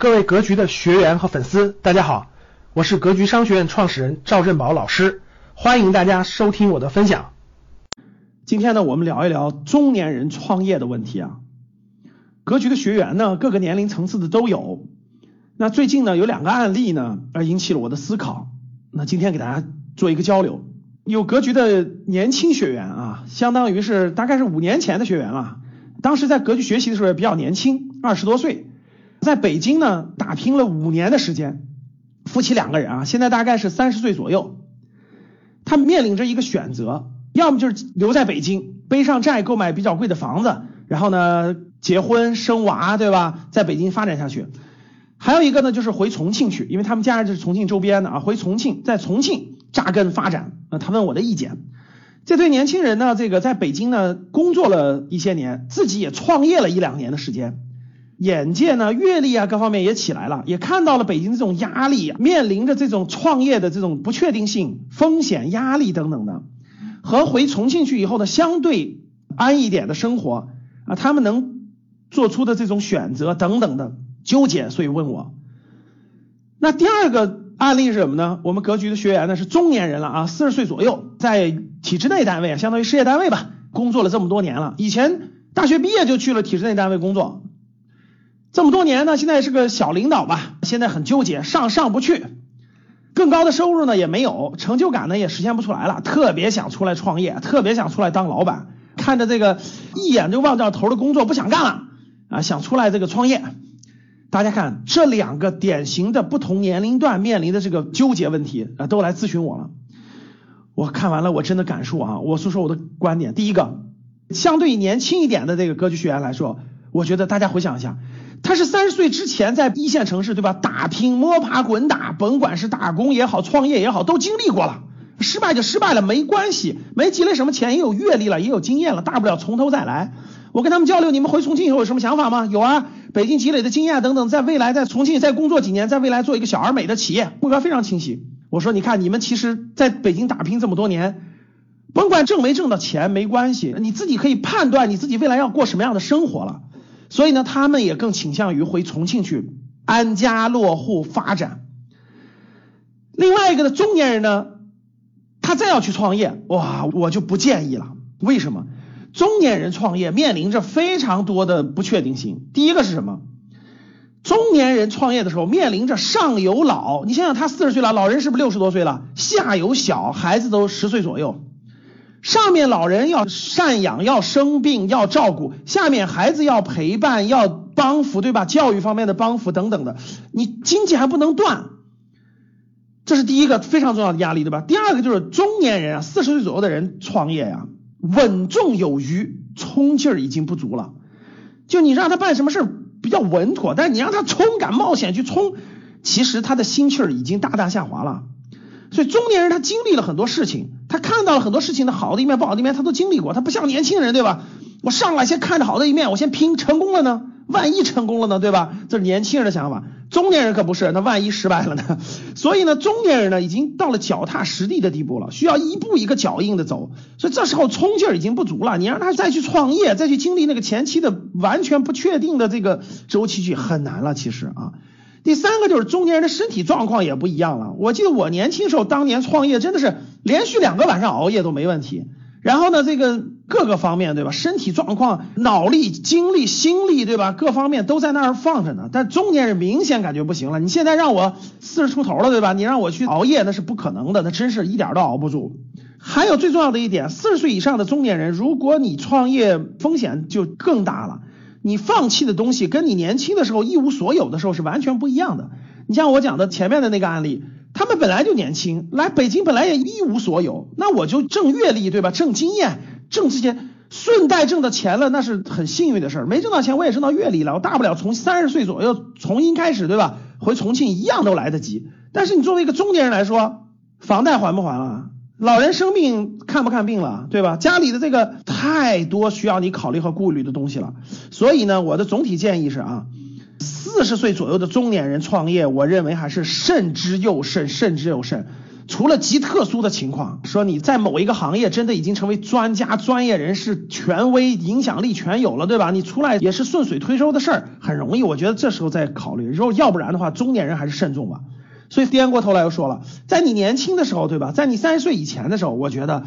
各位格局的学员和粉丝，大家好，我是格局商学院创始人赵振宝老师，欢迎大家收听我的分享。今天呢，我们聊一聊中年人创业的问题啊。格局的学员呢，各个年龄层次的都有。那最近呢，有两个案例呢，而引起了我的思考。那今天给大家做一个交流。有格局的年轻学员啊，相当于是大概是五年前的学员了，当时在格局学习的时候也比较年轻，二十多岁。在北京呢，打拼了五年的时间，夫妻两个人啊，现在大概是三十岁左右，他面临着一个选择，要么就是留在北京，背上债购买比较贵的房子，然后呢结婚生娃，对吧？在北京发展下去，还有一个呢就是回重庆去，因为他们家人就是重庆周边的啊，回重庆，在重庆扎根发展。那他问我的意见，这对年轻人呢，这个在北京呢工作了一些年，自己也创业了一两年的时间。眼界呢，阅历啊，各方面也起来了，也看到了北京这种压力，面临着这种创业的这种不确定性、风险、压力等等的，和回重庆去以后的相对安一点的生活啊，他们能做出的这种选择等等的纠结，所以问我。那第二个案例是什么呢？我们格局的学员呢是中年人了啊，四十岁左右，在体制内单位啊，相当于事业单位吧，工作了这么多年了，以前大学毕业就去了体制内单位工作。这么多年呢，现在是个小领导吧，现在很纠结，上上不去，更高的收入呢也没有，成就感呢也实现不出来了，特别想出来创业，特别想出来当老板，看着这个一眼就望到头的工作不想干了啊，想出来这个创业。大家看这两个典型的不同年龄段面临的这个纠结问题啊，都来咨询我了。我看完了，我真的感受啊，我说说我的观点。第一个，相对年轻一点的这个格局学员来说，我觉得大家回想一下。他是三十岁之前在一线城市，对吧？打拼、摸爬滚打，甭管是打工也好，创业也好，都经历过了。失败就失败了，没关系，没积累什么钱，也有阅历了，也有经验了，大不了从头再来。我跟他们交流，你们回重庆以后有什么想法吗？有啊，北京积累的经验等等，在未来在重庆再工作几年，在未来做一个小而美的企业，目标非常清晰。我说，你看你们其实在北京打拼这么多年，甭管挣没挣到钱没关系，你自己可以判断你自己未来要过什么样的生活了。所以呢，他们也更倾向于回重庆去安家落户发展。另外一个的中年人呢，他再要去创业，哇，我就不建议了。为什么？中年人创业面临着非常多的不确定性。第一个是什么？中年人创业的时候面临着上有老，你想想他四十岁了，老人是不是六十多岁了？下有小孩子都十岁左右。上面老人要赡养，要生病要照顾，下面孩子要陪伴，要帮扶，对吧？教育方面的帮扶等等的，你经济还不能断，这是第一个非常重要的压力，对吧？第二个就是中年人啊，四十岁左右的人创业呀，稳重有余，冲劲儿已经不足了。就你让他办什么事比较稳妥，但是你让他冲敢冒险去冲，其实他的心气儿已经大大下滑了。所以中年人他经历了很多事情。他看到了很多事情的好的一面、不好的一面，他都经历过。他不像年轻人，对吧？我上来先看着好的一面，我先拼，成功了呢？万一成功了呢？对吧？这是年轻人的想法。中年人可不是，那万一失败了呢？所以呢，中年人呢，已经到了脚踏实地的地步了，需要一步一个脚印的走。所以这时候冲劲儿已经不足了，你让他再去创业，再去经历那个前期的完全不确定的这个周期去，很难了。其实啊。第三个就是中年人的身体状况也不一样了。我记得我年轻时候当年创业真的是连续两个晚上熬夜都没问题。然后呢，这个各个方面对吧，身体状况、脑力、精力、心力对吧，各方面都在那儿放着呢。但中年人明显感觉不行了。你现在让我四十出头了对吧？你让我去熬夜那是不可能的，那真是一点都熬不住。还有最重要的一点，四十岁以上的中年人，如果你创业风险就更大了。你放弃的东西跟你年轻的时候一无所有的时候是完全不一样的。你像我讲的前面的那个案例，他们本来就年轻，来北京本来也一无所有，那我就挣阅历，对吧？挣经验，挣这些，顺带挣到钱了，那是很幸运的事儿。没挣到钱，我也挣到阅历了，我大不了从三十岁左右重新开始，对吧？回重庆一样都来得及。但是你作为一个中年人来说，房贷还不还了？老人生病看不看病了，对吧？家里的这个太多需要你考虑和顾虑的东西了，所以呢，我的总体建议是啊，四十岁左右的中年人创业，我认为还是慎之又慎，慎之又慎。除了极特殊的情况，说你在某一个行业真的已经成为专家、专业人士、权威、影响力全有了，对吧？你出来也是顺水推舟的事儿，很容易。我觉得这时候再考虑，如果要不然的话，中年人还是慎重吧。所以颠过头来又说了，在你年轻的时候，对吧？在你三十岁以前的时候，我觉得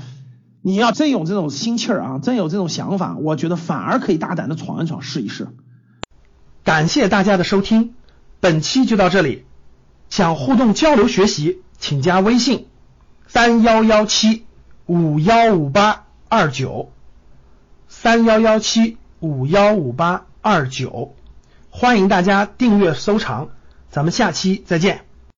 你要真有这种心气儿啊，真有这种想法，我觉得反而可以大胆的闯一闯，试一试。感谢大家的收听，本期就到这里。想互动交流学习，请加微信三幺幺七五幺五八二九三幺幺七五幺五八二九，欢迎大家订阅收藏，咱们下期再见。